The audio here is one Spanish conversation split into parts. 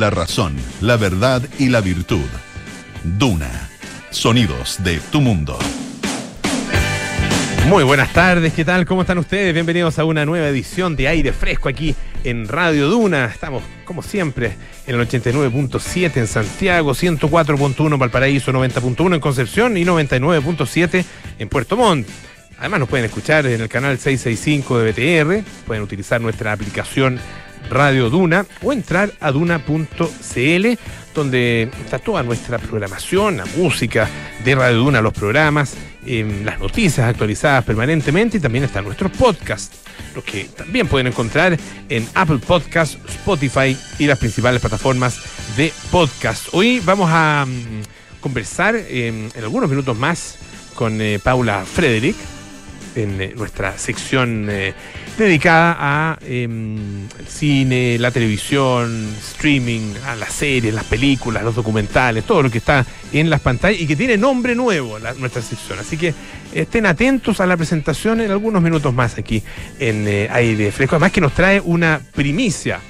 La razón, la verdad y la virtud. Duna. Sonidos de tu mundo. Muy buenas tardes, ¿qué tal? ¿Cómo están ustedes? Bienvenidos a una nueva edición de Aire Fresco aquí en Radio Duna. Estamos, como siempre, en el 89.7 en Santiago, 104.1 en Valparaíso, 90.1 en Concepción y 99.7 en Puerto Montt. Además nos pueden escuchar en el canal 665 de BTR, pueden utilizar nuestra aplicación Radio Duna o entrar a duna.cl donde está toda nuestra programación, la música de Radio Duna, los programas, eh, las noticias actualizadas permanentemente y también están nuestros podcasts, los que también pueden encontrar en Apple Podcasts, Spotify y las principales plataformas de podcast. Hoy vamos a mm, conversar eh, en algunos minutos más con eh, Paula Frederick en eh, nuestra sección eh, dedicada a em, el cine, la televisión, streaming, a las series, las películas, los documentales, todo lo que está en las pantallas y que tiene nombre nuevo nuestra sección. Así que estén atentos a la presentación en algunos minutos más aquí en eh, Aire Fresco. Además que nos trae una primicia,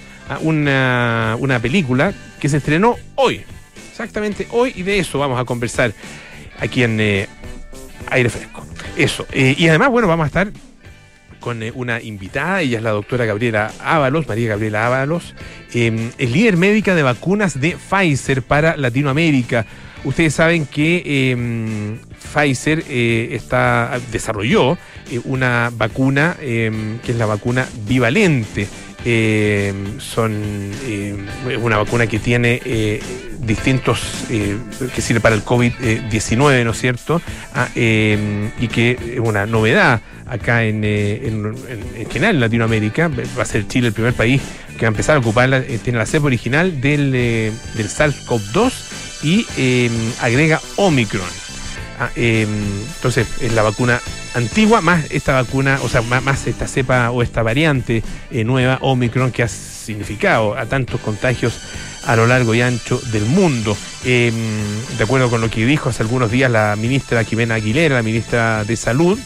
una, una película que se estrenó hoy, exactamente hoy, y de eso vamos a conversar aquí en Aire Fresco. Eso. eh, y además, bueno, vamos a estar con eh, una invitada, ella es la doctora Gabriela Ábalos, María Gabriela Ábalos, eh, es líder médica de vacunas de Pfizer para Latinoamérica. Ustedes saben que eh, Pfizer eh, está, desarrolló una vacuna eh, que es la vacuna bivalente. Eh, son eh, una vacuna que tiene eh, distintos eh, que sirve para el COVID-19, ¿no es cierto? Ah, y que es una novedad acá en, en, en- en general en Latinoamérica. Va a ser Chile el primer país que va a empezar a ocuparla. tiene la cepa original del, del SARS-CoV-2 y agrega Omicron. Ah, eh, entonces, es la vacuna antigua más esta vacuna, o sea, más, esta cepa o esta variante eh, nueva, Omicron, que ha significado a tantos contagios a lo largo y ancho del mundo. Eh, de acuerdo con lo que dijo hace algunos días la ministra Jimena Aguilera, la ministra de Salud,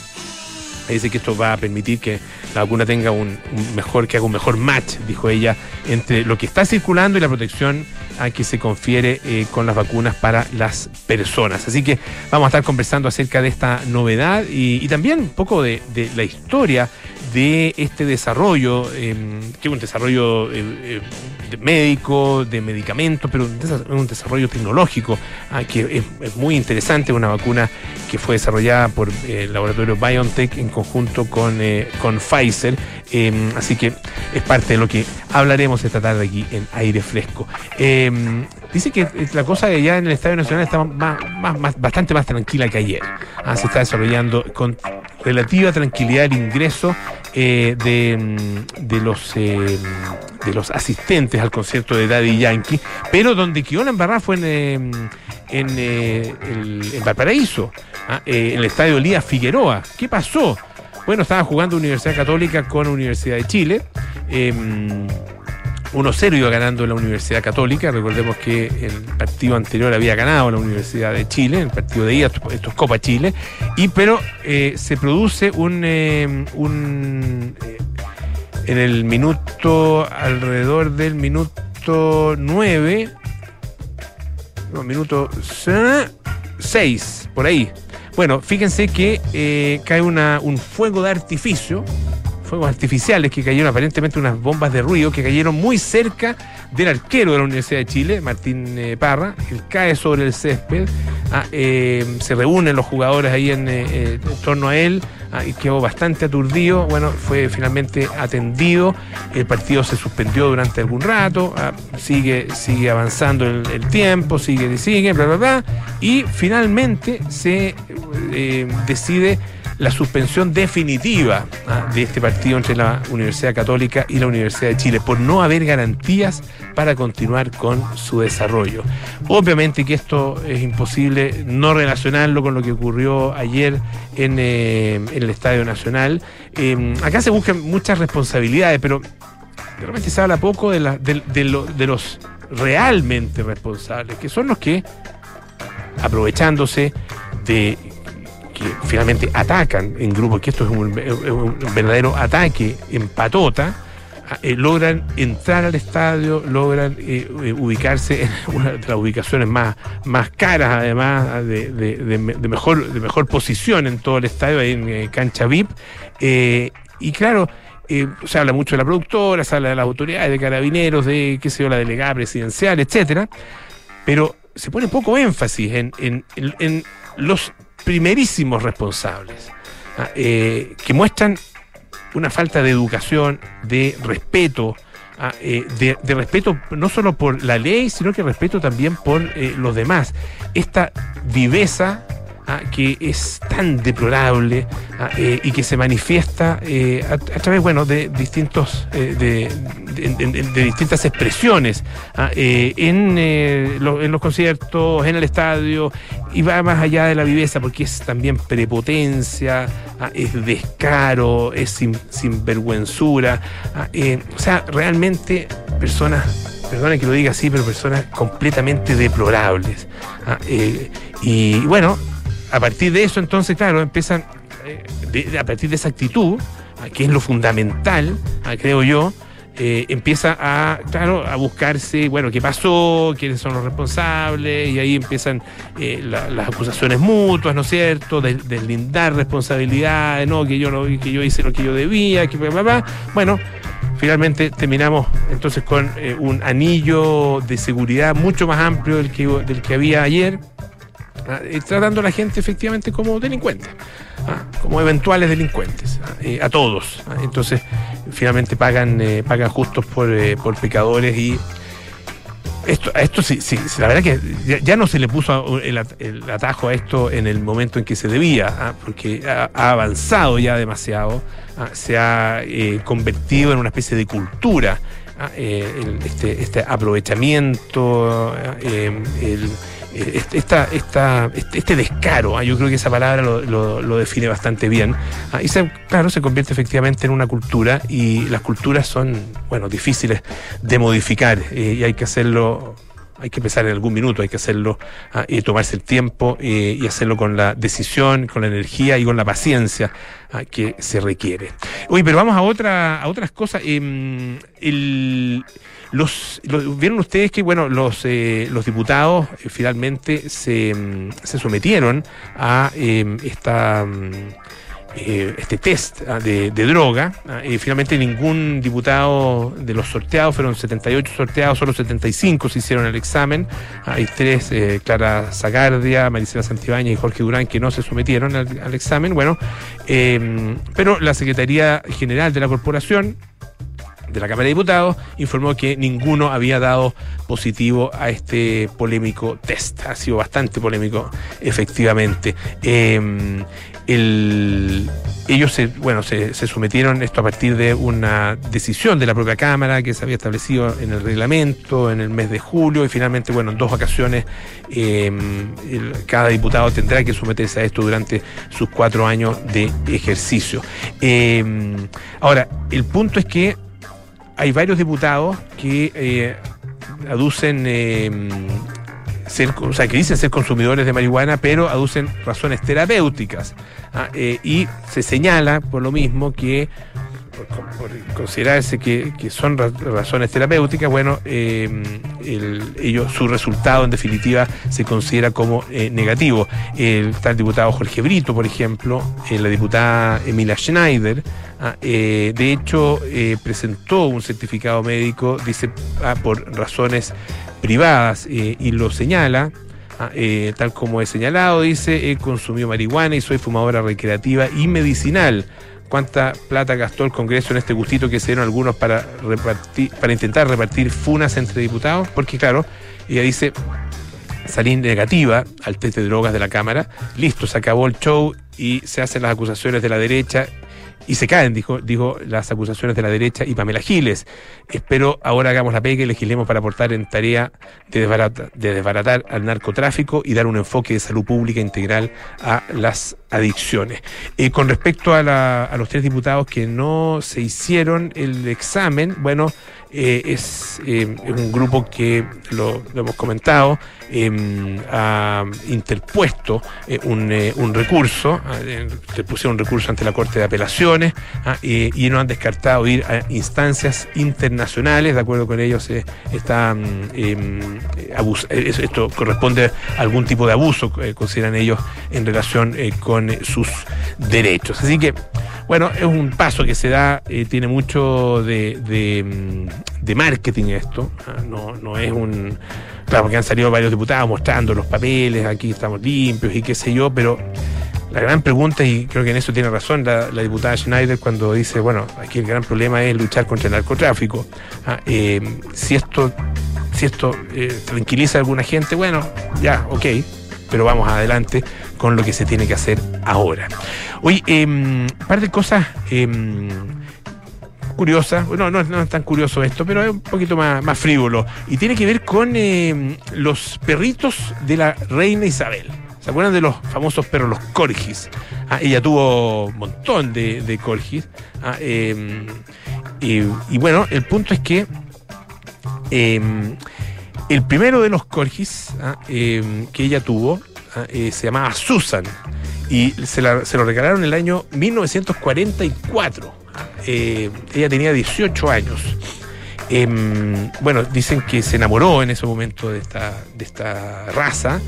dice que esto va a permitir que la vacuna tenga un mejor, que haga un mejor match, dijo ella, entre lo que está circulando y la protección a que se confiere eh, con las vacunas para las personas. Así que vamos a estar conversando acerca de esta novedad y, también un poco de la historia de este desarrollo, eh, que es un desarrollo eh, eh, médico, de medicamentos, pero desa- un desarrollo tecnológico ah, que es, es muy interesante, una vacuna que fue desarrollada por eh, el laboratorio BioNTech en conjunto con, con Pfizer. Eh, así que es parte de lo que hablaremos esta tarde aquí en aire fresco. Dice que eh, la cosa ya en el Estadio Nacional está más, bastante más tranquila que ayer. Ah, se está desarrollando con relativa tranquilidad el ingreso eh, de, mm, de los eh, de los asistentes al concierto de Daddy Yankee, pero donde quedó la fue en, en, el- en Valparaíso, ah, en el estadio Elías Figueroa. ¿Qué pasó? Bueno, estaba jugando Universidad Católica con Universidad de Chile. Eh, 1-0 iba ganando la Universidad Católica. Recordemos que el partido anterior había ganado la Universidad de Chile, el partido de ida, esto, es Copa Chile. Y pero eh, se produce un, eh, un eh, en el minuto, alrededor del minuto 9, no, minuto 6, por ahí. Bueno, fíjense que cae una, un fuego de artificio, fuegos artificiales que cayeron, aparentemente unas bombas de ruido que cayeron muy cerca del arquero de la Universidad de Chile, Martín eh, Parra. Él cae sobre el césped, ah, eh, se reúnen los jugadores ahí en, eh, eh, en torno a él ah, y quedó bastante aturdido. Bueno, fue finalmente atendido. El partido se suspendió durante algún rato, ah, sigue, sigue avanzando el, el tiempo, sigue, sigue, bla, bla, bla. Y finalmente se decide la suspensión definitiva ah, de este partido entre la Universidad Católica y la Universidad de Chile por no haber garantías para continuar con su desarrollo. Obviamente que esto es imposible no relacionarlo con lo que ocurrió ayer en, eh, el Estadio Nacional. Eh, acá se buscan muchas responsabilidades, pero de repente se habla poco de los realmente responsables, que son los que, aprovechándose de finalmente atacan en grupo, que esto es un, verdadero ataque en patota, ah, eh, logran entrar al estadio, logran eh, ubicarse en una de las ubicaciones más, más caras, además de, mejor, de mejor posición en todo el estadio, en cancha VIP. y claro, se habla mucho de la productora, se habla de las autoridades, de carabineros, de qué sé yo, la delegada presidencial, etcétera, pero se pone poco énfasis en, en los primerísimos responsables, ah, eh, que muestran una falta de educación, de respeto, ah, eh, de, respeto no solo por la ley, sino que respeto también por eh, los demás. Esta viveza Ah, que es tan deplorable ah, eh, y que se manifiesta eh, a, través bueno de distintos eh, de, distintas expresiones ah, en, los conciertos en el estadio y va más allá de la viveza porque es también prepotencia es descaro es sin, sinvergüenzura o sea realmente personas perdonen que lo diga así pero personas completamente deplorables y bueno a partir de eso, entonces, claro, empiezan, eh, a partir de esa actitud, que es lo fundamental, creo yo, eh, empieza a, claro, a buscarse, bueno, qué pasó, quiénes son los responsables, y ahí empiezan eh, las acusaciones mutuas, ¿no es cierto?, de, deslindar responsabilidades, no, que yo no, que yo hice lo que yo debía, que bla, bueno. Finalmente terminamos entonces con un anillo de seguridad mucho más amplio del que, del que había ayer, ¿ah? tratando a la gente efectivamente como delincuentes, ¿ah? como eventuales delincuentes, ¿ah? eh, a todos. Entonces, finalmente pagan, eh, pagan justos por, eh, por pecadores y esto, esto sí, sí, la verdad que ya, no se le puso el, atajo a esto en el momento en que se debía, porque ha, avanzado ya demasiado, se ha convertido en una especie de cultura. este, este aprovechamiento, el eh, esta, esta, este, este descaro, ¿ah? yo creo que esa palabra lo, define bastante bien. ¿ah? y se, claro, se convierte efectivamente en una cultura y las culturas son, bueno, difíciles de modificar eh, y hay que hacerlo hay que empezar en algún minuto, hay que hacerlo ¿ah? y tomarse el tiempo eh, y hacerlo con la decisión, con la energía y con la paciencia que se requiere. Oye, pero vamos a otra, a otras cosas. Em, el los, Vieron ustedes que bueno los, eh, los diputados eh, finalmente se, mm, se, sometieron a em, esta mm, eh, este test ah, de, droga. Ah, finalmente ningún diputado de los sorteados, fueron 78 sorteados, solo 75 se hicieron el examen. Ah, hay tres, Clara Zagardia, Maricela Santibáñez y Jorge Durán, que no se sometieron al, al examen. Bueno, em, pero la Secretaría General de la Corporación de la Cámara de Diputados informó que ninguno había dado positivo a este polémico test. Ha sido bastante polémico, efectivamente. Em, ellos se, bueno, se, sometieron esto a partir de una decisión de la propia Cámara que se había establecido en el reglamento en el mes de julio y finalmente, bueno, en dos ocasiones em, cada diputado tendrá que someterse a esto durante sus cuatro años de ejercicio. Em, ahora, el punto es que hay varios diputados que eh, aducen eh, ser, o sea, que dicen ser consumidores de marihuana, pero aducen razones terapéuticas. Ah, eh, y se señala, por lo mismo, que considerarse que, son razones terapéuticas, bueno, ellos, su resultado en definitiva se considera como negativo. está el diputado Jorge Brito, por ejemplo, la diputada Emilia Schneider, Ah, eh, de hecho, eh, presentó un certificado médico, dice, ah, por razones privadas, eh, y lo señala, ah, tal como he señalado, dice, he consumido marihuana y soy fumadora recreativa y medicinal. ¿Cuánta plata gastó el Congreso en este gustito que se dieron algunos para, repartir, para intentar repartir funas entre diputados? Porque claro, ella dice, salí negativa al test de drogas de la Cámara, listo, se acabó el show y se hacen las acusaciones de la derecha y se caen, dijo, dijo las acusaciones de la derecha y Pamela Giles. Espero ahora hagamos la pega y legislemos para aportar en tarea de desbaratar, de desbaratar al narcotráfico y dar un enfoque de salud pública integral a las adicciones. Eh, con respecto a, la, a los tres diputados que no se hicieron el examen, bueno, eh, es, eh, un grupo que, lo, hemos comentado, eh, ha interpuesto eh, un, eh, un, recurso, se pusieron un recurso ante la Corte de Apelaciones ah, y no han descartado ir a instancias internacionales, de acuerdo con ellos está, em, esto corresponde a algún tipo de abuso, consideran ellos, en relación con sus derechos. Así que bueno, es un paso que se da, eh, tiene mucho de, de, mm, marketing esto, ¿ah? no, no es un... Claro, porque han salido varios diputados mostrando los papeles, aquí estamos limpios y qué sé yo, pero la gran pregunta, y creo que en eso tiene razón la, la, diputada Schneider cuando dice, bueno, aquí el gran problema es luchar contra el narcotráfico. ¿ah? Eh, si esto, si esto eh, tranquiliza a alguna gente, bueno, ya, ok, pero vamos adelante con lo que se tiene que hacer ahora. Oye, un eh, par de cosas eh, curiosas, no, no, es tan curioso esto, pero es un poquito más, frívolo, y tiene que ver con eh, los perritos de la reina Isabel. ¿Se acuerdan de los famosos perros, los corgis? Ah, ella tuvo un montón de, de corgis. Ah, em, y, bueno, el punto es que em, el primero de los corgis ah, eh, que ella tuvo ah, eh, se llamaba Susan y se, lo regalaron en el año 1944. Ah, eh, ella tenía 18 años. Em, bueno, dicen que se enamoró en ese momento de esta, de esta raza,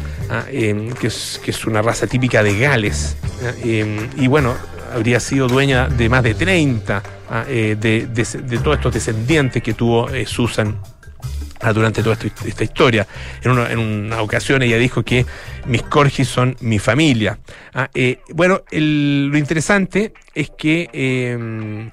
em, que, es, que es una raza típica de Gales. Em, y bueno, habría sido dueña de más de 30 de, de, de, todos estos descendientes que tuvo Susan durante toda esta, historia. En una, en una, ocasión ella dijo que mis corgis son mi familia. Ah, eh, bueno, lo interesante es que eh,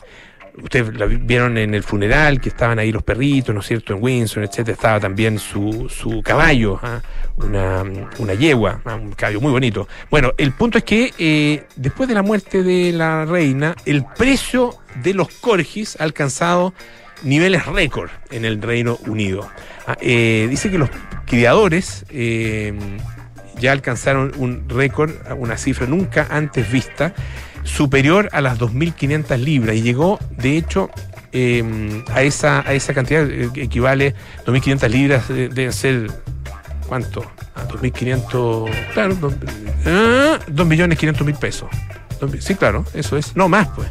ustedes la vieron en el funeral, que estaban ahí los perritos, ¿no es cierto?, en Windsor, etcétera, estaba también su, su caballo, ¿ah? una, una, yegua, ¿ah? un caballo muy bonito. Bueno, el punto es que eh, después de la muerte de la reina, el precio de los corgis ha alcanzado niveles récord en el Reino Unido. Ah, eh, dice que los criadores eh, ya alcanzaron un récord, una cifra nunca antes vista, superior a las 2.500 libras y llegó, de hecho, eh, a, esa, a esa cantidad, que equivale 2.500 libras, deben ser, ¿cuánto? A 2.500, claro, 2 millones 500 mil pesos. Sí, claro, eso es. No, más, pues.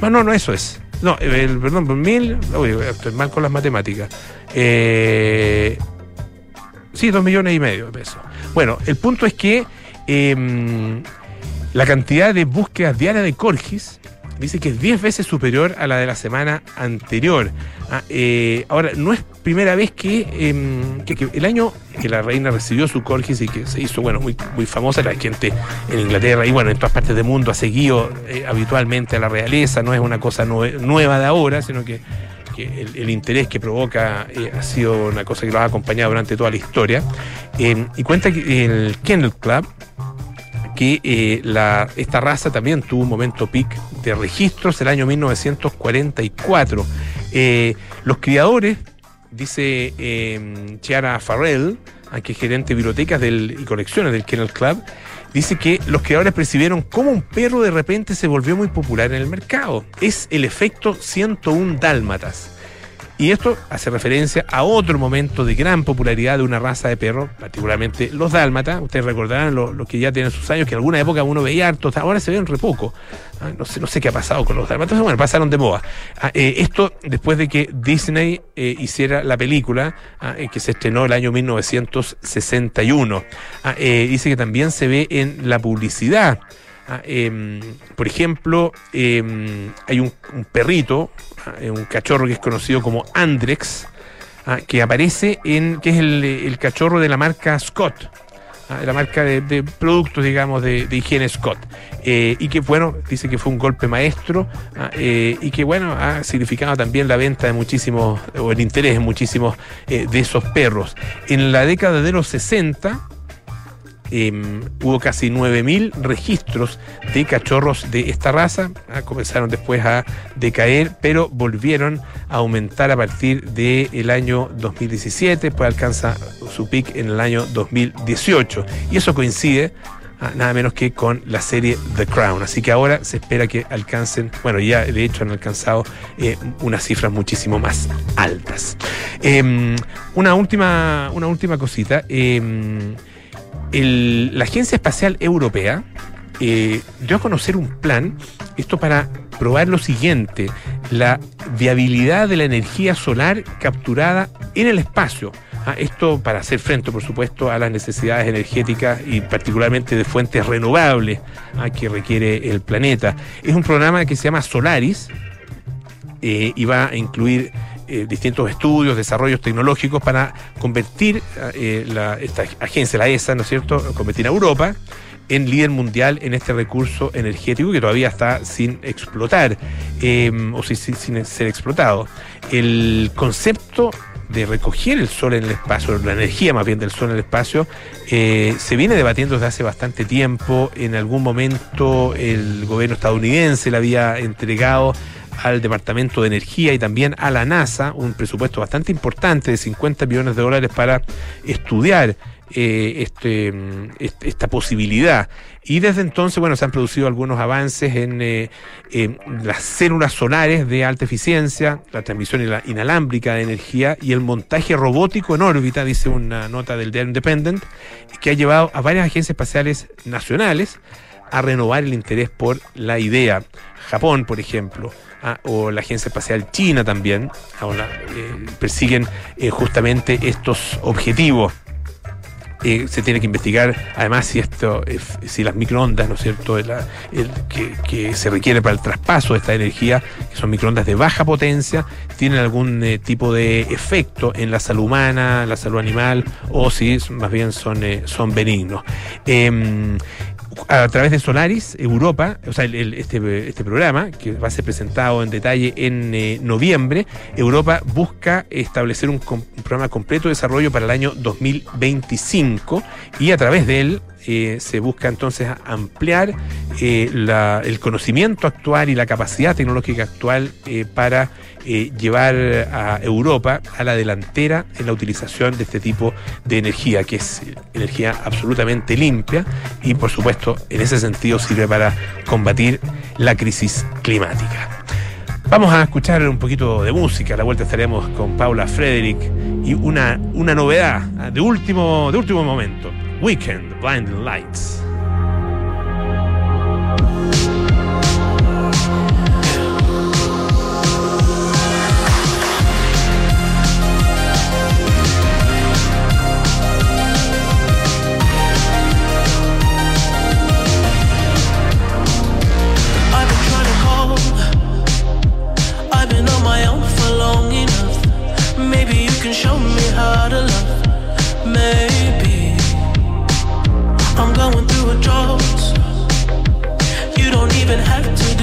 No, no, no, eso es. No, el, perdón, por mil. Uy, estoy mal con las matemáticas. Eh, sí, dos millones y medio de pesos. Bueno, el punto es que eh, la cantidad de búsquedas diarias de Corgis dice que es 10 veces superior a la de la semana anterior. Ah, eh, ahora, no es primera vez eh, que, el año que la reina recibió su corgis y que se hizo, bueno, muy, muy famosa, la gente en Inglaterra y bueno, en todas partes del mundo ha seguido eh, habitualmente a la realeza, no es una cosa nue nueva de ahora, sino que, el, interés que provoca eh, ha sido una cosa que lo ha acompañado durante toda la historia. y cuenta que el Kennel Club, que eh, la, esta raza también tuvo un momento peak de registros el año 1944. Eh, los criadores, dice eh, Chiara Farrell, que es gerente de bibliotecas y colecciones del Kennel Club, dice que los criadores percibieron cómo un perro de repente se volvió muy popular en el mercado. Es el efecto 101 dálmatas. Y esto hace referencia a otro momento de gran popularidad de una raza de perros, particularmente los dálmatas. Ustedes recordarán los lo que ya tienen sus años, que en alguna época uno veía hartos, ahora se ven re poco. Ah, no, sé, no sé qué ha pasado con los dálmatas, bueno, pasaron de moda. Ah, eh, esto después de que Disney eh, hiciera la película ah, eh, que se estrenó el año 1961. Eh, dice que también se ve en la publicidad. Ah, eh, por ejemplo, eh, hay un, perrito, eh, un cachorro que es conocido como Andrex, ah, que aparece en, que es el, cachorro de la marca Scott, ah, la marca de, de, productos, digamos, de, de higiene Scott. Eh, y que, bueno, dice que fue un golpe maestro eh, y que, bueno, ha significado también la venta de muchísimos, o el interés en muchísimos de esos perros. En la década de los 60, eh, hubo casi 9.000 registros de cachorros de esta raza, ah, comenzaron después a decaer, pero volvieron a aumentar a partir del año 2017, pues alcanza su pic en el año 2018. Y eso coincide ah, nada menos que con la serie The Crown. Así que ahora se espera que alcancen, bueno, ya de hecho han alcanzado eh, unas cifras muchísimo más altas. Em, una, última, una última cosita. La Agencia Espacial Europea eh, dio a conocer un plan, esto para probar lo siguiente, la viabilidad de la energía solar capturada en el espacio. Ah, esto para hacer frente, por supuesto, a las necesidades energéticas y particularmente de fuentes renovables ah, que requiere el planeta. Es un programa que se llama Solaris eh, y va a incluir eh, distintos estudios, desarrollos tecnológicos para convertir eh, esta agencia, la ESA, ¿no es cierto?, convertir a Europa en líder mundial en este recurso energético que todavía está sin explotar o sin, sin, ser explotado. El concepto de recoger el sol en el espacio, la energía más bien del sol en el espacio, eh, se viene debatiendo desde hace bastante tiempo. En algún momento el gobierno estadounidense le había entregado al Departamento de Energía y también a la NASA un presupuesto bastante importante de 50 millones de dólares para estudiar eh, este, esta posibilidad. Y desde entonces, bueno, se han producido algunos avances en, eh, las células solares de alta eficiencia, la transmisión inalámbrica de energía y el montaje robótico en órbita, dice una nota del The Independent, que ha llevado a varias agencias espaciales nacionales a renovar el interés por la idea. Japón, por ejemplo, ah, o la Agencia Espacial China también, eh, persiguen justamente estos objetivos. Eh, se tiene que investigar además si esto si las microondas no es cierto que, se requiere para el traspaso de esta energía que son microondas de baja potencia tienen algún eh, tipo de efecto en la salud humana la salud animal o si más bien son eh, son benignos em, a través de Solaris Europa, o sea, este, este, programa, que va a ser presentado en detalle en eh, noviembre, Europa busca establecer un, programa completo de desarrollo para el año 2025 y a través de él eh, se busca entonces ampliar eh, el conocimiento actual y la capacidad tecnológica actual para eh, llevar a Europa a la delantera en la utilización de este tipo de energía, que es energía absolutamente limpia y por supuesto en ese sentido sirve para combatir la crisis climática. Vamos a escuchar un poquito de música. A la vuelta estaremos con Paula Frederick y una, una novedad de último, de último momento. Weekend Blinding Lights.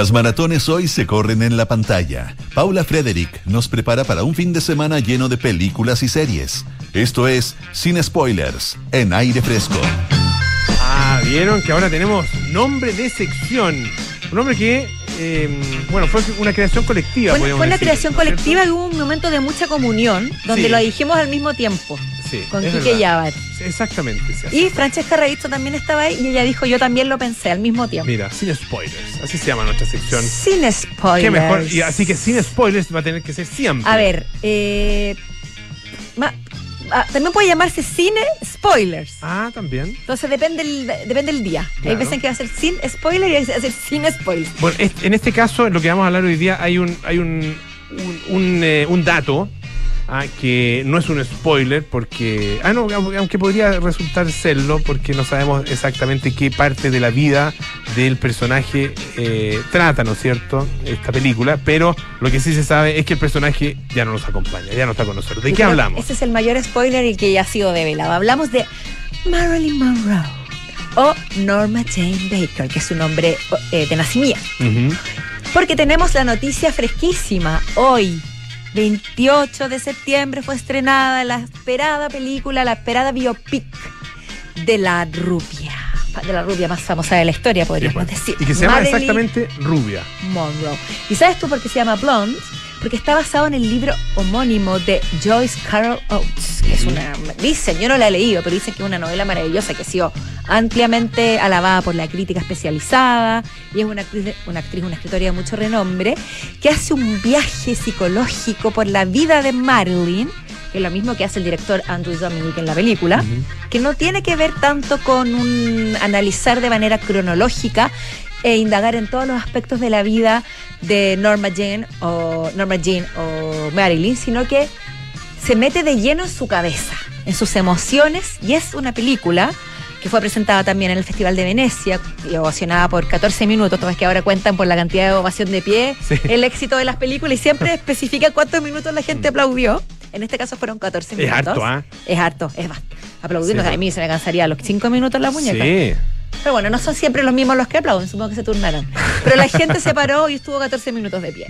Las maratones hoy se corren en la pantalla. Paula Frederick nos prepara para un fin de semana lleno de películas y series. Esto es Sin Spoilers, en aire fresco. Ah, vieron que ahora tenemos nombre de sección. Un nombre que, eh, bueno, fue una creación colectiva. Fue, fue una decir, creación ¿no es colectiva y hubo un momento de mucha comunión donde Sí. lo dijimos al mismo tiempo Sí, con Quique. Yabar. Exactamente. sí, Y. Francesca Ravizzo también estaba ahí y ella dijo yo también lo pensé al mismo tiempo. Mira, sin spoilers. Así se llama nuestra sección. Sin spoilers. Qué mejor. Y así que sin spoilers va a tener que ser siempre. A ver, eh, ma- ah, también puede llamarse cine spoilers. Ah, también. Entonces depende el, depende el día. Hay Claro. veces en que va a ser sin spoiler y hay veces que va a ser sin spoilers. Bueno, en este caso, en lo que vamos a hablar hoy día, hay un, hay un, un, un, eh, un dato ah, que no es un spoiler, porque. Ah, no, aunque podría resultar serlo, porque no sabemos exactamente qué parte de la vida del personaje eh, trata, ¿no es cierto? Esta película, pero lo que sí se sabe es que el personaje ya no nos acompaña, ya no está con nosotros. ¿De Yo qué hablamos? Ese es el mayor spoiler y que ya ha sido develado. Hablamos de Marilyn Monroe o Norma Jane Baker, que es su nombre eh, de nacimiento. Porque tenemos la noticia fresquísima. Hoy, 28 de septiembre, fue estrenada la esperada película, la esperada biopic de la rubia. De la rubia más famosa de la historia, podríamos Sí, pues. decir. Y que se llama exactamente Rubia. Monroe. ¿Y sabes tú por qué se llama Blonde? Porque está basado en el libro homónimo de Joyce Carol Oates, que es una. Dicen, yo no la he leído, pero dicen que es una novela maravillosa que ha sido ampliamente alabada por la crítica especializada y es una actriz, una actriz, una escritora de mucho renombre, que hace un viaje psicológico por la vida de Marilyn, que es lo mismo que hace el director Andrew Dominic en la película que no tiene que ver tanto con un analizar de manera cronológica e indagar en todos los aspectos de la vida de Norma Jane o Norma Jean o Marilyn, sino que se mete de lleno en su cabeza, en sus emociones y es una película que fue presentada también en el Festival de Venecia y ovacionada por 14 minutos, todas que ahora cuentan por la cantidad de ovación de pie, Sí. el éxito de las películas y siempre especifica cuántos minutos la gente aplaudió. En este caso fueron 14 Es minutos. harto, ¿ah? Es harto, es bastante. Aplaudiendo, Sí. a mí se me cansaría a los 5 minutos la muñeca. Sí. Pero bueno, no son siempre los mismos los que aplauden, supongo que se turnarán. Pero la gente se paró y estuvo 14 minutos de pie.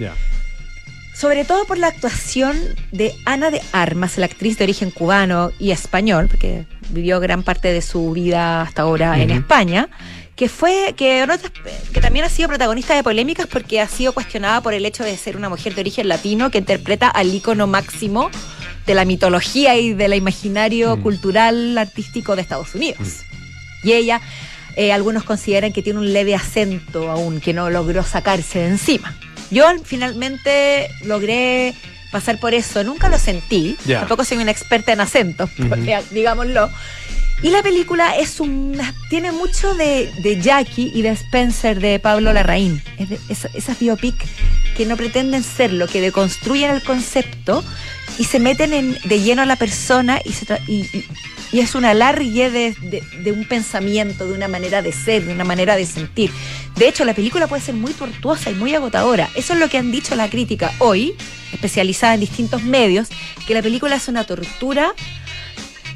Sobre todo por la actuación de Ana de Armas, la actriz de origen cubano y español, porque vivió gran parte de su vida hasta ahora en Ujú. España, que fue que, en que también ha sido protagonista de polémicas porque ha sido cuestionada por el hecho de ser una mujer de origen latino que interpreta al ícono máximo de la mitología y del imaginario Mm. cultural artístico de Estados Unidos. Y ella, eh, algunos consideran que tiene un leve acento aún, que no logró sacarse de encima. Yo finalmente logré pasar por eso, nunca lo sentí, tampoco soy una experta en acentos, Ujú. digámoslo. Y la película es una, tiene mucho de, de Jackie y de Spencer de Pablo Larraín. Es de- esas biopic que no pretenden serlo, que deconstruyen el concepto y se meten en- de lleno a la persona y, se tra- y, y- y es un alargue de, de- de un pensamiento, de una manera de ser, de una manera de sentir. De hecho, la película puede ser muy tortuosa y muy agotadora. Eso es lo que han dicho la crítica hoy, especializada en distintos medios, que la película es una tortura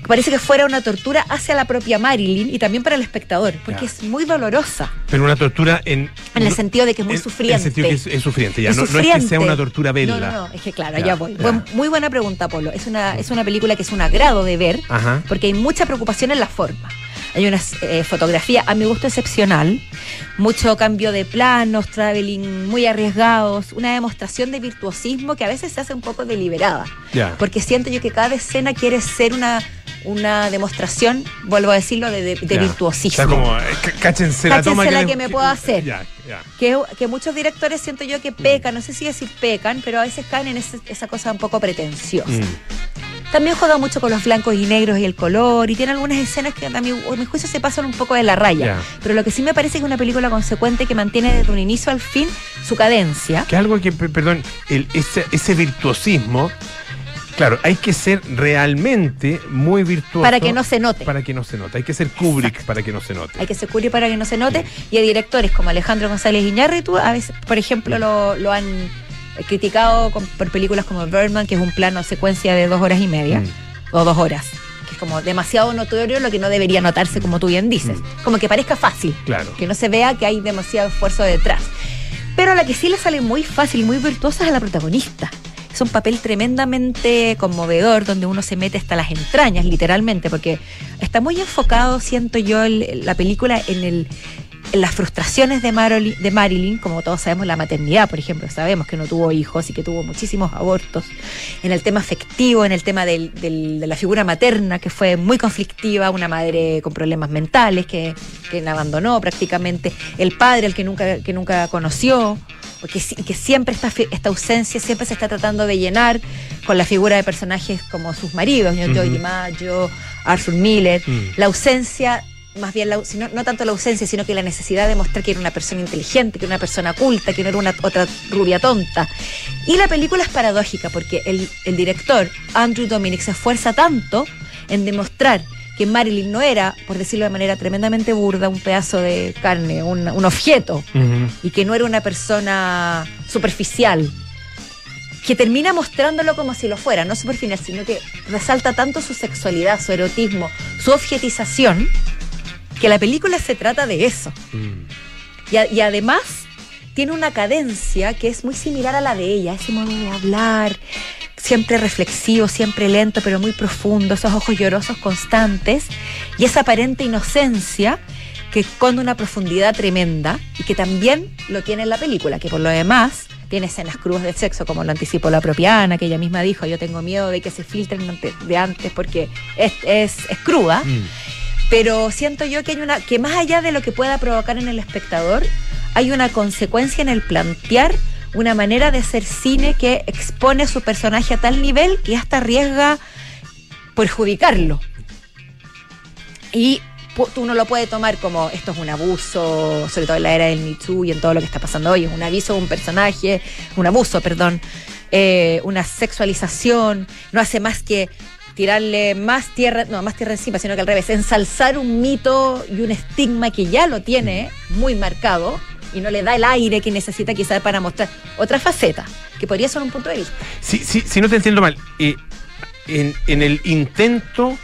parece que fuera una tortura hacia la propia Marilyn y también para el espectador, porque Ya. es muy dolorosa, Pero una tortura en. en el sentido de que es muy en- sufriente. En el sentido que es, es sufriente, ya. Es no, no es que sea una tortura verla. No, no, no, es que claro, Ya, ya, voy. ya. Muy buena pregunta, Polo. Es una, es una película que es un agrado de ver, Ajá. porque hay mucha preocupación en la forma. Hay una eh, fotografía, a mi gusto, excepcional, mucho cambio de planos, traveling muy arriesgados, una demostración de virtuosismo que a veces se hace un poco deliberada, porque siento yo que cada escena quiere ser una, una demostración, vuelvo a decirlo, de, de- de virtuosismo. O sea, como, eh, c- cáchense la Cáchense toma la le- que me puedo hacer. Ya, ya. que, que muchos directores siento yo que pecan, no sé si decir pecan, pero a veces caen en ese- esa cosa un poco pretenciosa. Mm. También juega mucho con los blancos y negros y el color, y tiene algunas escenas que a mi, a mi juicio se pasan un poco de la raya. Ya. Pero lo que sí me parece que es una película consecuente que mantiene desde un inicio al fin su cadencia. Que algo que, pe- perdón, el, ese, ese virtuosismo, claro, hay que ser realmente muy virtuoso. Para que no se note. Para que no se note. Hay que ser Kubrick para que no se note. Hay que ser curio para que no se note. Y hay directores como Alejandro González Iñárritu, a veces, por ejemplo, lo, lo han criticado con- por películas como Birdman, que es un plano secuencia de dos horas y media, Mm. o dos horas, que es como demasiado notorio lo que no debería notarse, como tú bien dices. Como que parezca fácil, Claro. que no se vea que hay demasiado esfuerzo detrás. Pero a la que sí le sale muy fácil y muy virtuosa es a la protagonista. Es un papel tremendamente conmovedor donde uno se mete hasta las entrañas, literalmente, porque está muy enfocado, siento yo, el- la película en el las frustraciones de Marilyn, como todos sabemos, la maternidad, por ejemplo, sabemos que no tuvo hijos y que tuvo muchísimos abortos, en el tema afectivo, en el tema del- de la figura materna, que fue muy conflictiva, una madre con problemas mentales que, que abandonó prácticamente, el padre, el que nunca, que nunca conoció, porque que siempre esta, esta ausencia siempre se está tratando de llenar con la figura de personajes como sus maridos, ¿no? Ujú. Joey DiMaggio, Arthur Miller, Mm. la ausencia más bien la, sino- no tanto la ausencia, sino que la necesidad de mostrar que era una persona inteligente, que era una persona culta, que no era una otra rubia tonta. Y la película es paradójica porque el, el director, Andrew Dominic, se esfuerza tanto en demostrar que Marilyn no era, por decirlo de manera tremendamente burda, un pedazo de carne, un, un objeto, y que no era una persona superficial, que termina mostrándolo como si lo fuera, no superficial, sino que resalta tanto su sexualidad, su erotismo, su objetización, que la película se trata de eso. Mm. Y, a- y además tiene una cadencia que es muy similar a la de ella, ese modo de hablar, siempre reflexivo, siempre lento, pero muy profundo, esos ojos llorosos constantes y esa aparente inocencia que esconde una profundidad tremenda y que también lo tiene en la película, que por lo demás tiene escenas crudas de sexo, como lo anticipó la propia Ana, que ella misma dijo, yo tengo miedo de que se filtren de antes porque es, es, es cruda Mm. pero siento yo que hay una que más allá de lo que pueda provocar en el espectador hay una consecuencia en el plantear una manera de hacer cine que expone a su personaje a tal nivel que hasta arriesga perjudicarlo. Y uno lo puede tomar como esto es un abuso, sobre todo en la era del Me Too y en todo lo que está pasando hoy, es un aviso de un personaje, un abuso, perdón, eh, una sexualización, no hace más que tirarle más tierra, no, más tierra encima, sino que al revés, ensalzar un mito y un estigma que ya lo tiene muy marcado y no le da el aire que necesita quizás para mostrar otra faceta, que podría ser un punto de vista. Si, si, si no te entiendo mal, eh, en, el intento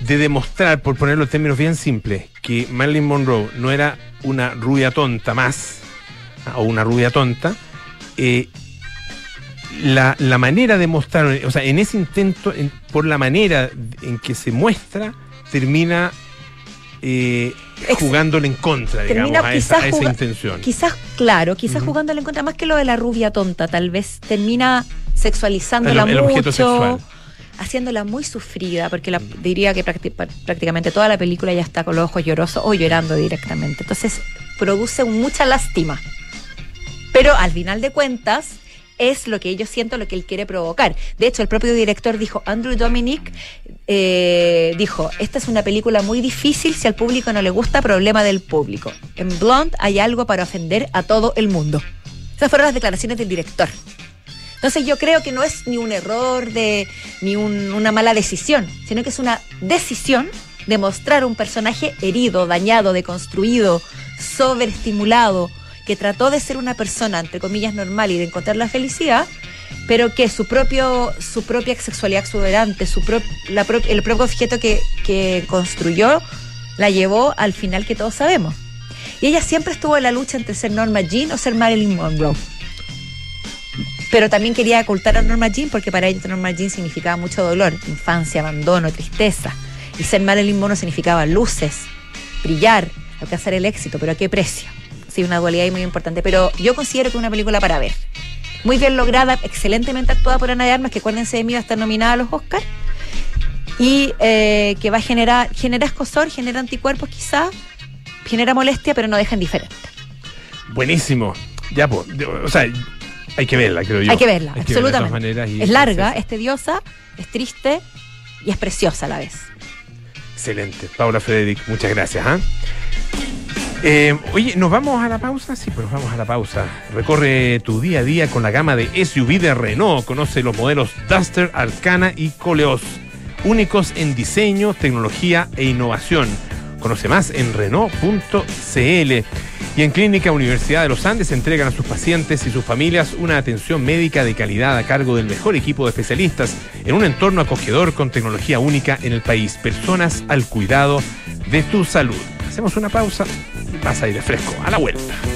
de demostrar, por ponerlo en términos bien simples, que Marilyn Monroe no era una rubia tonta más, o una rubia tonta, eh, la, la manera de mostrar, o sea, en ese intento, en- por la manera en que se muestra, termina eh, jugándole en contra, digamos, termina a esa, quizás a esa juga- intención. Quizás, claro, quizás jugándole en contra más que lo de la rubia tonta, tal vez termina sexualizándola El- el objeto mucho, sexual. haciéndola muy sufrida, porque la, diría que prácti- prácticamente toda la película ya está con los ojos llorosos o llorando directamente. Entonces produce mucha lástima. Pero al final de cuentas es lo que yo siento, lo que él quiere provocar. De hecho, el propio director dijo, Andrew Dominic eh, dijo, esta es una película muy difícil, si al público no le gusta, problema del público. En Blonde hay algo para ofender a todo el mundo. Esas fueron las declaraciones del director. Entonces yo creo que no es ni un error de ni un- una mala decisión, sino que es una decisión de mostrar un personaje herido, dañado, deconstruido, sobreestimulado, que trató de ser una persona, entre comillas, normal y de encontrar la felicidad, pero que su propio su propia sexualidad exuberante, pro- la el propio objeto que, que construyó, la llevó al final que todos sabemos. Y ella siempre estuvo en la lucha entre ser Norma Jean o ser Marilyn Monroe. Pero también quería ocultar a Norma Jean porque para ella Norma Jean significaba mucho dolor, infancia, abandono, tristeza. Y ser Marilyn Monroe significaba luces, brillar, alcanzar el éxito, pero ¿a qué precio? Sí, una dualidad ahí muy importante. Pero yo considero que es una película para ver. Muy bien lograda, excelentemente actuada por Ana de Armas, que acuérdense de mí, va a estar nominada a los Oscars. Y eh, que va a generar, genera escosor, genera anticuerpos quizá, genera molestia, pero no deja indiferente. Buenísimo. Ya, pues, o sea, hay que verla, creo yo. Hay que verla, Hay que verla de todas absolutamente. y- es larga, es tediosa, es triste y es preciosa a la vez. Excelente. Paula Frederick, muchas gracias. ¿ah? Eh, oye, ¿nos vamos a la pausa? Sí, pues vamos a la pausa. Recorre tu día a día con la gama de SUV de Renault. Conoce los modelos Duster, Arcana y Coleos. Únicos en diseño, tecnología e innovación. Conoce más en Renault.cl. Y en Clínica Universidad de los Andes entregan a sus pacientes y sus familias una atención médica de calidad a cargo del mejor equipo de especialistas en un entorno acogedor con tecnología única en el país. Personas al cuidado de tu salud. Hacemos una pausa pasa aire fresco a la vuelta.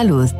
salud.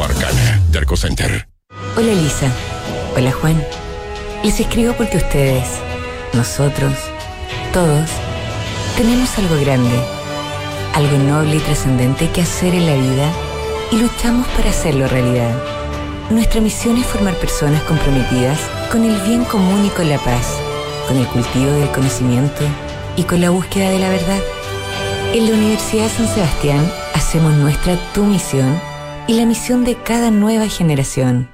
Arcana. Derco Center. Hola Elisa. Hola Juan. Les escribo porque ustedes, nosotros, todos, tenemos algo grande, algo noble y trascendente que hacer en la vida y luchamos para hacerlo realidad. Nuestra misión es formar personas comprometidas con el bien común y con la paz, con el cultivo del conocimiento y con la búsqueda de la verdad. En la Universidad San Sebastián hacemos nuestra tu misión y la misión de cada nueva generación.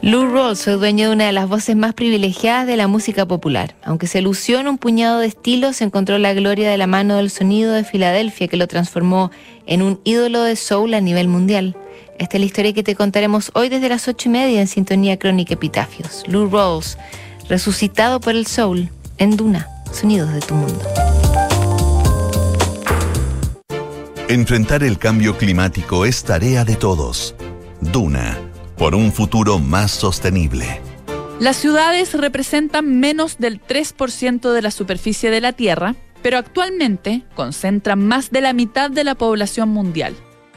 Lou Rawls fue dueño de una de las voces más privilegiadas de la música popular. Aunque se lució en un puñado de estilos, encontró la gloria de la mano del sonido de Filadelfia que lo transformó en un ídolo de soul a nivel mundial. Esta es la historia que te contaremos hoy desde las ocho y media en Sintonía Crónica Epitafios. Lou Rawls, resucitado por el soul, en Duna, sonidos de tu mundo. Enfrentar el cambio climático es tarea de todos. Duna, por un futuro más sostenible. Las ciudades representan menos del 3% de la superficie de la Tierra, pero actualmente concentran más de la mitad de la población mundial.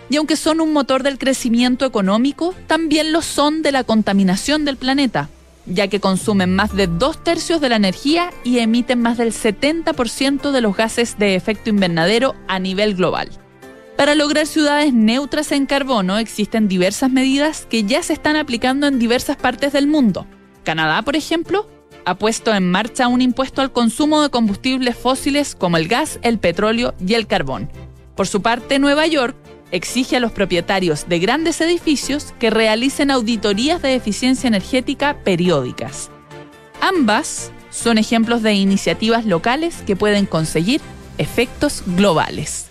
Y aunque son un motor del crecimiento económico, también lo son de la contaminación del planeta, ya que consumen más de dos tercios de la energía y emiten más del 70% de los gases de efecto invernadero a nivel global. Para lograr ciudades neutras en carbono existen diversas medidas que ya se están aplicando en diversas partes del mundo. Canadá, por ejemplo, ha puesto en marcha un impuesto al consumo de combustibles fósiles como el gas, el petróleo y el carbón. Por su parte, Nueva York exige a los propietarios de grandes edificios que realicen auditorías de eficiencia energética periódicas. Ambas son ejemplos de iniciativas locales que pueden conseguir efectos globales.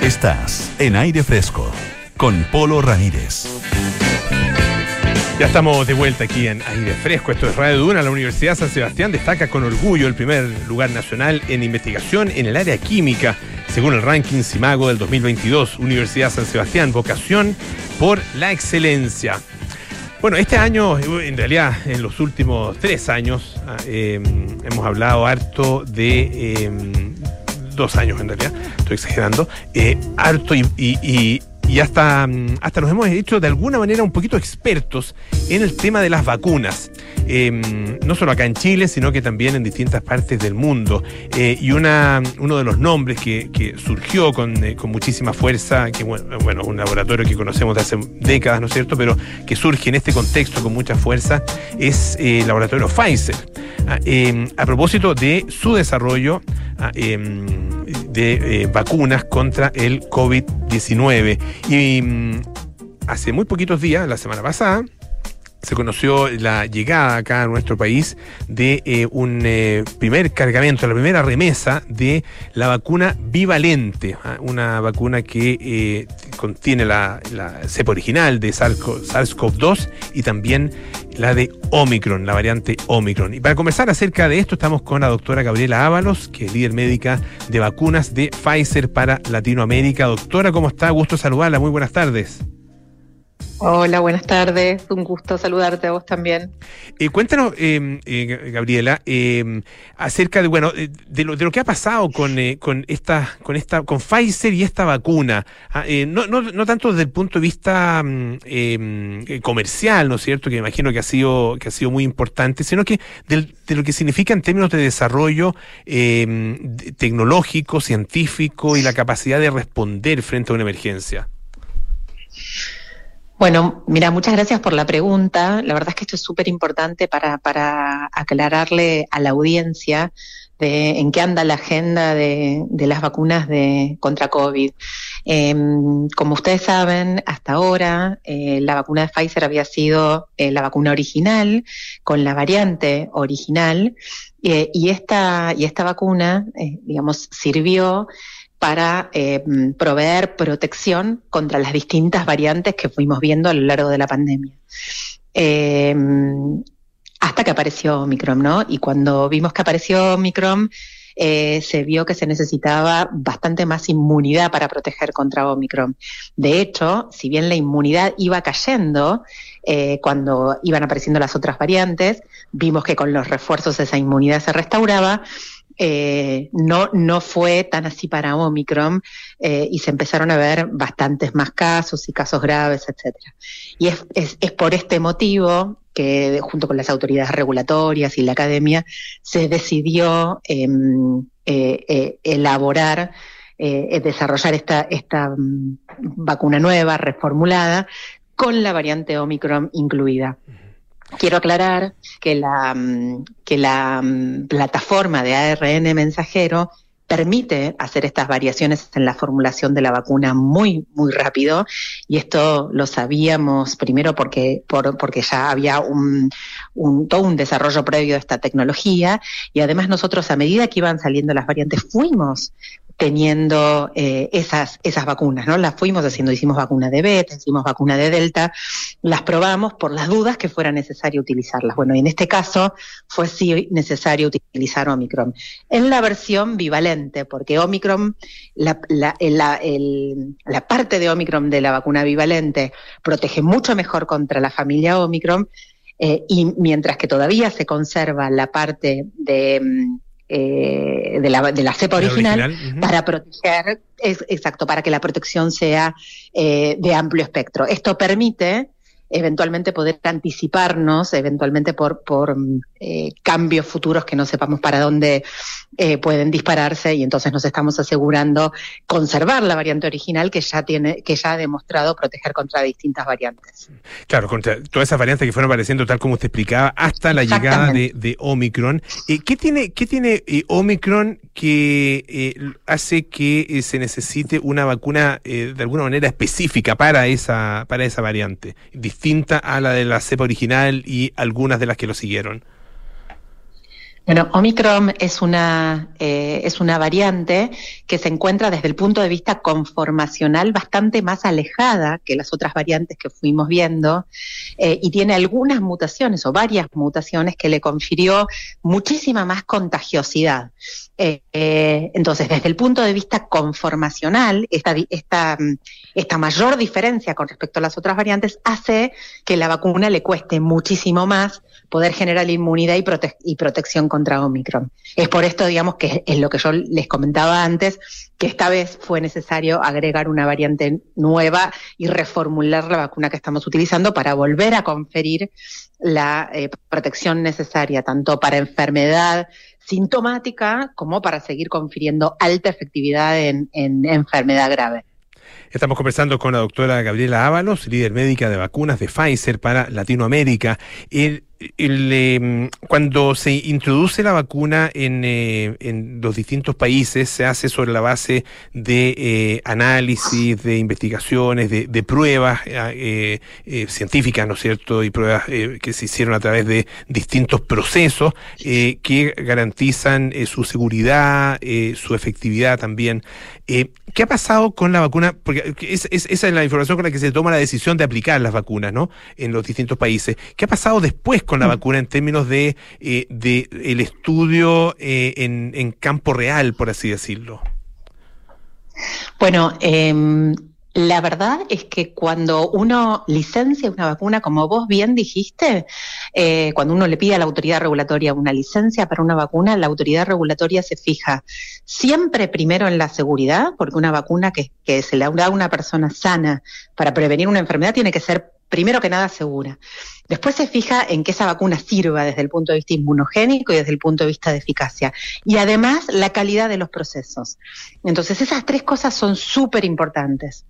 Estás en aire fresco con Polo Ramírez. Ya estamos de vuelta aquí en Aire Fresco. Esto es Radio Duna. La Universidad San Sebastián destaca con orgullo el primer lugar nacional en investigación en el área química, según el ranking Simago del 2022. Universidad San Sebastián, vocación por la excelencia. Bueno, este año, en realidad, en los últimos tres años, ah, eh, hemos hablado harto de. eh, dos años en realidad, estoy exagerando, eh, harto y, y- y- y hasta, mm, hasta nos hemos hecho de alguna manera un poquito expertos en el tema de las vacunas. Eh, no solo acá en Chile, sino que también en distintas partes del mundo. Eh, y una, uno de los nombres que, que surgió con, eh, con muchísima fuerza, que bueno, un laboratorio que conocemos de hace décadas, ¿no es cierto?, pero que surge en este contexto con mucha fuerza, es eh, el laboratorio Pfizer. Ah, eh, a propósito de su desarrollo ah, em, de eh, vacunas contra el COVID-19. Y mm, hace muy poquitos días, la semana pasada, se conoció la llegada acá a nuestro país de eh, un eh, primer cargamento, la primera remesa de la vacuna bivalente, ¿ah? una vacuna que eh, contiene la, la cepa original de SARS-CoV-2 y también la de Omicron, la variante Omicron. Y para conversar acerca de esto estamos con la doctora Gabriela Ábalos, que es líder médica de vacunas de Pfizer para Latinoamérica. Doctora, ¿cómo está? Gusto saludarla, muy buenas tardes. Hola, buenas tardes. Un gusto saludarte a vos también. Eh, cuéntanos, eh, eh, Gabriela, eh, acerca de bueno eh, de lo, de lo que ha pasado con, eh, con esta con esta con Pfizer y esta vacuna. Ah, no, no, no tanto desde el punto de vista mm, comercial, ¿no es cierto? Que me imagino que ha sido que ha sido muy importante, sino que de lo que significa en términos de desarrollo de- tecnológico, científico y la capacidad de responder frente a una emergencia. Bueno, mira, muchas gracias por la pregunta. La verdad es que esto es súper importante para, para aclararle a la audiencia de en qué anda la agenda de, de las vacunas de contra COVID. Eh, como ustedes saben, hasta ahora eh, la vacuna de Pfizer había sido eh, la vacuna original con la variante original eh, y esta y esta vacuna, digamos, sirvió para eh, proveer protección contra las distintas variantes que fuimos viendo a lo largo de la pandemia. Eh, hasta que apareció Omicron, ¿no? Y cuando vimos que apareció Omicron, eh, se vio que se necesitaba bastante más inmunidad para proteger contra Omicron. De hecho, si bien la inmunidad iba cayendo eh, cuando iban apareciendo las otras variantes, vimos que con los refuerzos esa inmunidad se restauraba. Eh, no, no fue tan así para Omicron eh, y se empezaron a ver bastantes más casos y casos graves, etcétera. Y es, es, es por este motivo que junto con las autoridades regulatorias y la academia se decidió em, eh, eh, elaborar, eh, desarrollar esta, esta mm, vacuna nueva, reformulada, con la variante Omicron incluida. Quiero aclarar que la, mm, que la mm, plataforma de ARN mensajero permite hacer estas variaciones en la formulación de la vacuna muy, muy rápido. Y esto lo sabíamos primero porque, por- porque ya había un, un- todo un desarrollo previo de esta tecnología. Y además nosotros, a medida que iban saliendo las variantes, fuimos teniendo eh, esas, esas vacunas, ¿no? Las fuimos haciendo, hicimos vacuna de beta, hicimos vacuna de delta, las probamos por las dudas que fuera necesario utilizarlas. Bueno, y en este caso fue sí necesario utilizar Omicron. En la versión bivalente, porque Omicron, la, la, la, el- la parte de Omicron de la vacuna bivalente protege mucho mejor contra la familia Omicron, eh, y mientras que todavía se conserva la parte de, mm, eh, de, la, de la cepa original, para proteger, es, exacto, para que la protección sea eh, de amplio espectro. Esto permite eventualmente poder anticiparnos, eventualmente por, por mm, eh, cambios futuros que no sepamos para dónde eh, pueden dispararse y entonces nos estamos asegurando conservar la variante original que ya tiene, que ya ha demostrado proteger contra distintas variantes. Claro, contra todas esas variantes que fueron apareciendo tal como usted explicaba hasta la llegada de, de Omicron. Eh, ¿Qué tiene, qué tiene eh, Omicron que eh, hace que eh, se necesite una vacuna eh, de alguna manera específica para esa, para esa variante, distinta a la de la cepa original y algunas de las que lo siguieron? Bueno, Omicron es una, eh, es una variante que se encuentra desde el punto de vista conformacional bastante más alejada que las otras variantes que fuimos viendo eh, y tiene algunas mutaciones o varias mutaciones que le confirió muchísima más contagiosidad. Eh, entonces, desde el punto de vista conformacional, esta, esta, mm, esta mayor diferencia con respecto a las otras variantes hace que la vacuna le cueste muchísimo más poder generar inmunidad y, prote- y protección contra Omicron. Es por esto, digamos, que es lo que yo les comentaba antes, que esta vez fue necesario agregar una variante nueva y reformular la vacuna que estamos utilizando para volver a conferir la eh, protección necesaria, tanto para enfermedad sintomática como para seguir confiriendo alta efectividad en, en enfermedad grave. Estamos conversando con la doctora Gabriela Ábalos, líder médica de vacunas de Pfizer para Latinoamérica. El- el, eh, cuando se introduce la vacuna en, eh, en, los distintos países, se hace sobre la base de eh, análisis, de investigaciones, de, de pruebas eh, científicas, ¿no es cierto? Y pruebas que se hicieron a través de distintos procesos que garantizan su seguridad, su efectividad también. ¿Qué ha pasado con la vacuna? Porque es, esa es la información con la que se toma la decisión de aplicar las vacunas, ¿no? En los distintos países. ¿Qué ha pasado después con la mm. vacuna en términos de, eh, de el estudio eh, en, en, campo real, por así decirlo? Bueno, eh, la verdad es que cuando uno licencia una vacuna, como vos bien dijiste, eh, cuando uno le pide a la autoridad regulatoria una licencia para una vacuna, la autoridad regulatoria se fija siempre primero en la seguridad, porque una vacuna que, que se le da a una persona sana para prevenir una enfermedad tiene que ser primero que nada segura. Después se fija en que esa vacuna sirva desde el punto de vista inmunogénico y desde el punto de vista de eficacia. Y además la calidad de los procesos. Entonces esas tres cosas son súper importantes.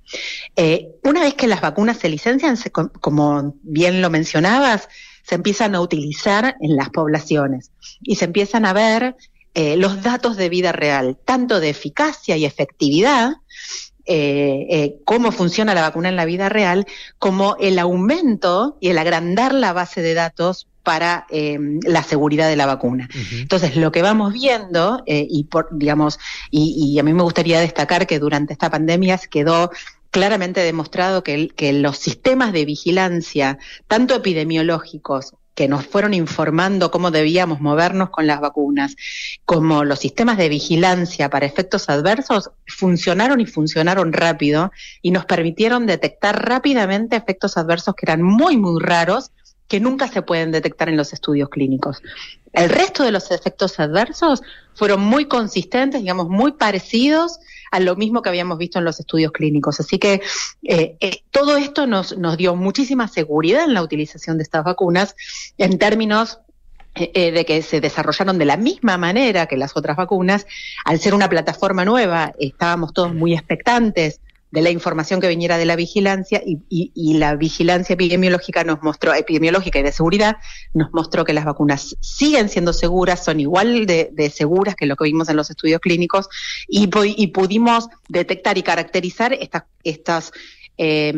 Eh, una vez que las vacunas se licencian, como bien lo mencionabas, se empiezan a utilizar en las poblaciones y se empiezan a ver eh, los datos de vida real, tanto de eficacia y efectividad, eh, eh, cómo funciona la vacuna en la vida real, como el aumento y el agrandar la base de datos para eh, la seguridad de la vacuna. Entonces, lo que vamos viendo, eh, y por, digamos, y, y, a mí me gustaría destacar que durante esta pandemia se quedó claramente demostrado que, que los sistemas de vigilancia, tanto epidemiológicos que nos fueron informando cómo debíamos movernos con las vacunas, como los sistemas de vigilancia para efectos adversos, funcionaron y funcionaron rápido y nos permitieron detectar rápidamente efectos adversos que eran muy, muy raros que nunca se pueden detectar en los estudios clínicos. El resto de los efectos adversos fueron muy consistentes, digamos, muy parecidos a lo mismo que habíamos visto en los estudios clínicos. Así que eh, eh, todo esto nos, nos dio muchísima seguridad en la utilización de estas vacunas en términos eh, de que se desarrollaron de la misma manera que las otras vacunas. Al ser una plataforma nueva, estábamos todos muy expectantes de la información que viniera de la vigilancia y, y, la vigilancia epidemiológica nos mostró, epidemiológica y de seguridad, nos mostró que las vacunas siguen siendo seguras, son igual de, de seguras que lo que vimos en los estudios clínicos y, y pudimos detectar y caracterizar estas, estas eh,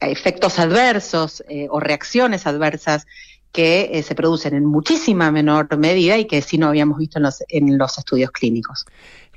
efectos adversos eh, o reacciones adversas que eh, se producen en muchísima menor medida y que sí no habíamos visto en los, en los estudios clínicos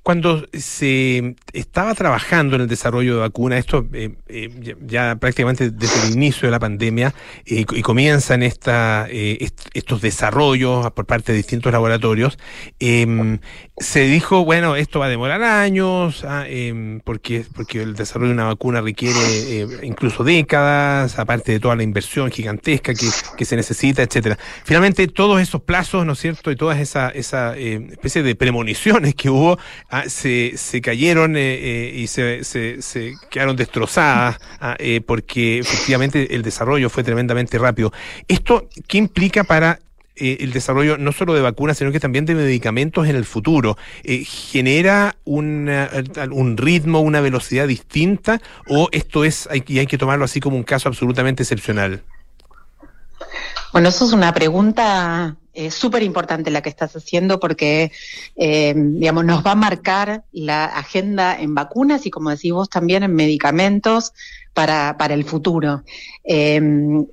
cuando se estaba trabajando en el desarrollo de vacunas, esto eh, eh, ya, prácticamente desde el inicio de la pandemia, eh, y comienzan estos desarrollos por parte de distintos laboratorios, em, se dijo, bueno, esto va a demorar años, ah, em, porque, porque el desarrollo de una vacuna requiere incluso décadas, aparte de toda la inversión gigantesca que, que se necesita, etcétera. Finalmente, todos esos plazos, ¿no es cierto?, y todas esa, esa especie de premoniciones que hubo, Ah, se, se cayeron eh, eh, y se, se, quedaron destrozadas ah, eh, porque efectivamente el desarrollo fue tremendamente rápido. ¿Esto qué implica para eh, el desarrollo no solo de vacunas, sino que también de medicamentos en el futuro. Eh, ¿Genera un ritmo, una velocidad distinta o esto es, hay, y hay que tomarlo así como un caso absolutamente excepcional? Bueno, eso es una pregunta eh, súper importante la que estás haciendo porque, eh, digamos, nos va a marcar la agenda en vacunas y, como decís vos, también en medicamentos para, para el futuro. Eh,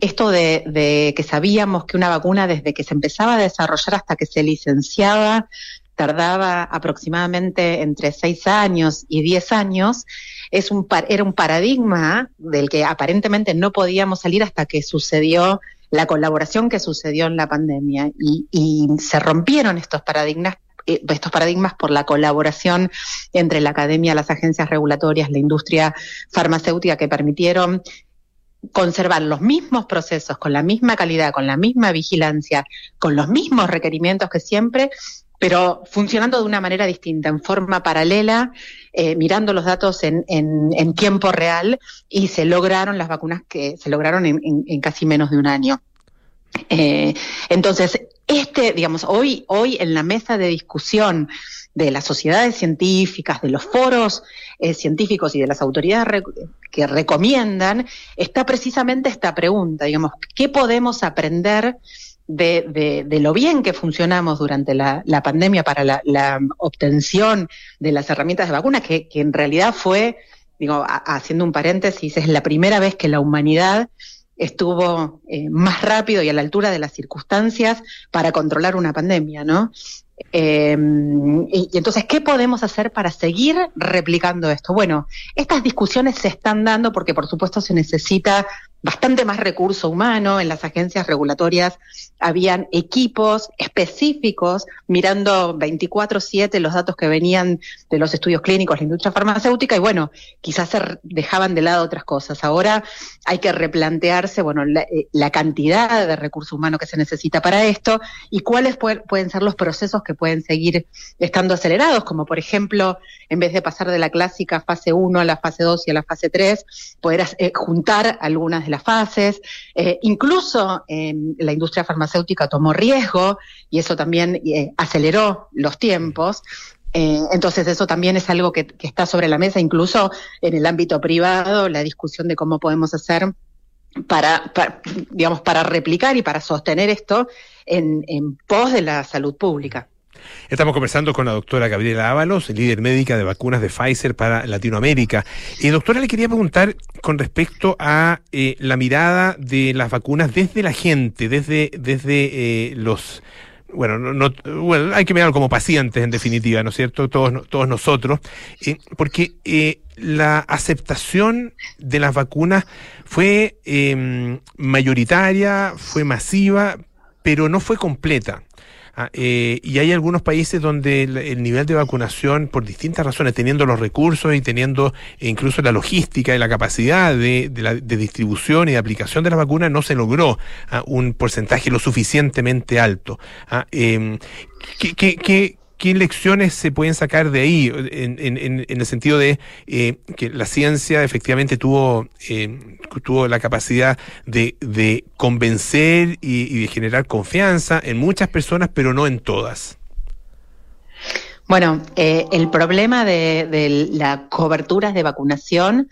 esto de, de que sabíamos que una vacuna desde que se empezaba a desarrollar hasta que se licenciaba tardaba aproximadamente entre seis años y diez años, es un, era un paradigma del que aparentemente no podíamos salir hasta que sucedió la colaboración que sucedió en la pandemia y, y se rompieron estos paradigmas eh, estos paradigmas por la colaboración entre la academia, las agencias regulatorias, la industria farmacéutica que permitieron conservar los mismos procesos con la misma calidad, con la misma vigilancia, con los mismos requerimientos que siempre, pero funcionando de una manera distinta, en forma paralela, eh, mirando los datos en, tiempo real y se lograron las vacunas que se lograron en, casi menos de un año. Eh, entonces, este, digamos, hoy, hoy en la mesa de discusión de las sociedades científicas, de los foros eh, científicos y de las autoridades que recomiendan, está precisamente esta pregunta, digamos, ¿qué podemos aprender de, de, de lo bien que funcionamos durante la, la pandemia para la, obtención de las herramientas de vacuna, que, que en realidad fue, digo, haciendo un paréntesis, es la primera vez que la humanidad estuvo eh, más rápido y a la altura de las circunstancias para controlar una pandemia, ¿no? Y, y entonces, ¿qué podemos hacer para seguir replicando esto? Bueno, estas discusiones se están dando porque, por supuesto, se necesita bastante más recurso humano. En las agencias regulatorias habían equipos específicos mirando 24/7 los datos que venían de los estudios clínicos, la industria farmacéutica, y bueno, quizás se dejaban de lado otras cosas. Ahora hay que replantearse, bueno, la, eh, cantidad de recurso humano que se necesita para esto y cuáles pue- pueden ser los procesos que pueden seguir estando acelerados, como por ejemplo, en vez de pasar de la clásica fase 1 a la fase 2 y a la fase 3, poder eh, juntar algunas de las fases. Eh, incluso eh, la industria farmacéutica tomó riesgo y eso también eh, aceleró los tiempos. Eh, entonces eso también es algo que, está sobre la mesa, incluso en el ámbito privado, la discusión de cómo podemos hacer para, digamos, para replicar y para sostener esto en pos de la salud pública. Estamos conversando con la doctora Gabriela Ábalos, líder médica de vacunas de Pfizer para Latinoamérica. Y doctora, le quería preguntar con respecto a eh, la mirada de las vacunas desde la gente, desde, desde eh, los... Bueno, no, no- bueno, hay que mirarlo como pacientes en definitiva, ¿no es cierto? Todos, todos nosotros, eh, porque eh, la aceptación de las vacunas fue eh, mayoritaria, fue masiva, pero no fue completa. Ah, eh, y hay algunos países donde el, el nivel de vacunación, por distintas razones, teniendo los recursos y teniendo incluso la logística y la capacidad de, de la- de distribución y de aplicación de la vacuna, no se logró ah, un porcentaje lo suficientemente alto. Ah, em, ¿qué, qué, qué- qué lecciones se pueden sacar de ahí en, en- en- el sentido de eh, que la ciencia efectivamente tuvo, eh, tuvo la capacidad de, de convencer y, y de generar confianza en muchas personas, pero no en todas? Bueno, eh, el problema de, de la cobertura de vacunación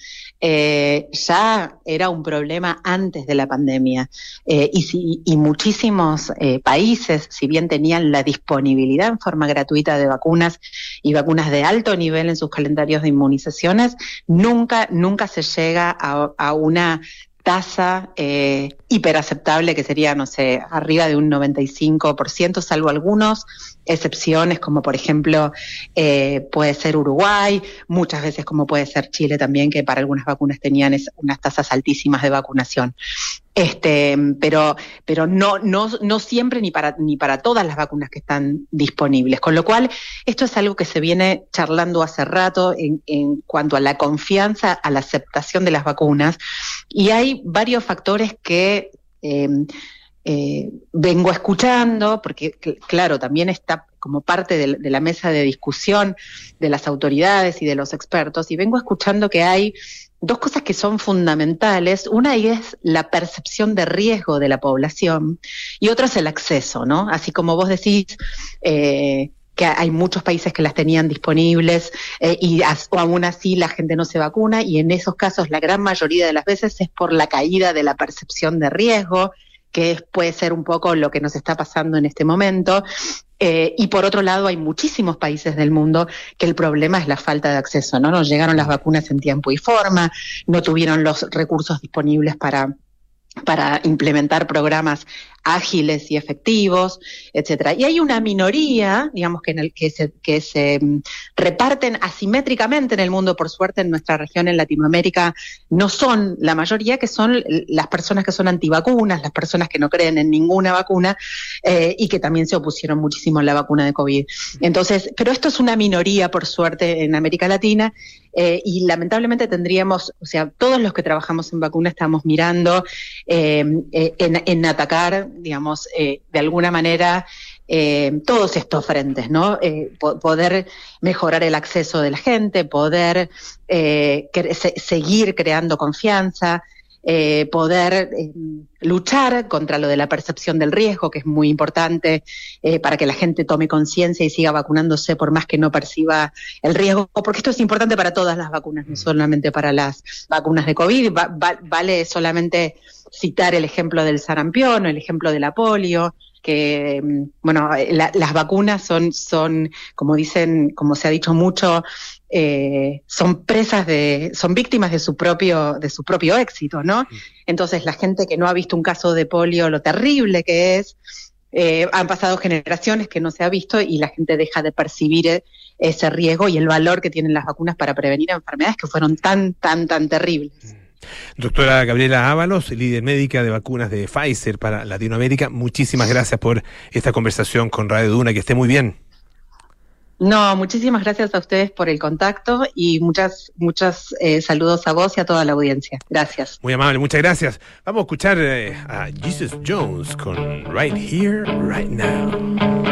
eh, ya era un problema antes de la pandemia. Eh, y, si- y muchísimos eh, países, si bien tenían la disponibilidad en forma gratuita de vacunas y vacunas de alto nivel en sus calendarios de inmunizaciones, nunca, nunca se llega a, a una tasa eh, hiperaceptable que sería, no sé, arriba de un 95%, salvo algunos excepciones, como por ejemplo eh, puede ser Uruguay, muchas veces como puede ser Chile también, que para algunas vacunas tenían es- unas tasas altísimas de vacunación. Este, pero, pero no, no, no siempre ni para, ni para todas las vacunas que están disponibles. Con lo cual, esto es algo que se viene charlando hace rato en, en cuanto a la confianza, a la aceptación de las vacunas. Y hay varios factores que eh, eh, vengo escuchando, porque cl- claro, también está como parte de, la mesa de discusión de las autoridades y de los expertos, y vengo escuchando que hay dos cosas que son fundamentales. Una es la percepción de riesgo de la población y otra es el acceso, ¿no? Así como vos decís, eh, que hay muchos países que las tenían disponibles eh, y aún así la gente no se vacuna y en esos casos la gran mayoría de las veces es por la caída de la percepción de riesgo, que puede ser un poco lo que nos está pasando en este momento. Eh, y por otro lado, hay muchísimos países del mundo que el problema es la falta de acceso, ¿no? No llegaron las vacunas en tiempo y forma, no tuvieron los recursos disponibles para para implementar programas ágiles y efectivos, etcétera. Y hay una minoría, digamos, que en el que se, que se mm, reparten asimétricamente en el mundo, por suerte en nuestra región, en Latinoamérica, no son la mayoría, que son las personas que son antivacunas, las personas que no creen en ninguna vacuna eh, y que también se opusieron muchísimo a la vacuna de COVID. Entonces, pero esto es una minoría, por suerte, en América Latina eh, y lamentablemente tendríamos, o sea, todos los que trabajamos en vacuna estamos mirando eh, en atacar, digamos, eh, de alguna manera eh, todos estos frentes, ¿no? Eh, po- poder mejorar el acceso de la gente, poder eh, cre- se- seguir creando confianza. Eh, poder eh, luchar contra lo de la percepción del riesgo, que es muy importante eh, para que la gente tome conciencia y siga vacunándose por más que no perciba el riesgo, porque esto es importante para todas las vacunas, no solamente para las vacunas de COVID. Va- va- vale solamente citar el ejemplo del sarampión o el ejemplo de la polio que mm, bueno eh, la- las vacunas son son como dicen como se ha dicho mucho eh, son presas de son víctimas de su propio de su propio éxito no entonces la gente que no ha visto un caso de polio lo terrible que es eh, han pasado generaciones que no se ha visto y la gente deja de percibir ese riesgo y el valor que tienen las vacunas para prevenir enfermedades que fueron tan tan tan terribles Doctora Gabriela Ábalos, líder médica de vacunas de Pfizer para Latinoamérica, muchísimas gracias por esta conversación con Radio Duna, que esté muy bien. No, muchísimas gracias a ustedes por el contacto y muchas, muchos eh, saludos a vos y a toda la audiencia. Gracias. Muy amable, muchas gracias. Vamos a escuchar eh, a Jesus Jones con Right Here, Right Now.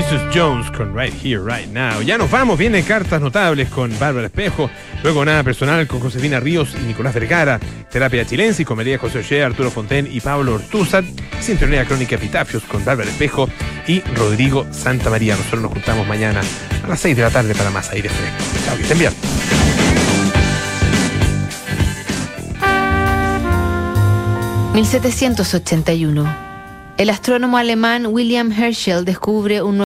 Jesus Jones con Right Here, Right Now. Ya nos vamos, viene cartas notables con Bárbara Espejo, luego nada personal con Josefina Ríos y Nicolás Vergara, terapia chilense con María José Ollea, Arturo Fonten y Pablo Ortúzar, sintonía crónica Epitafios con Bárbara Espejo y Rodrigo Santa María. Nosotros nos juntamos mañana a las 6 de la tarde para más aire fresco. Chao, que estén bien. ...1781. El astrónomo alemán William Herschel descubre un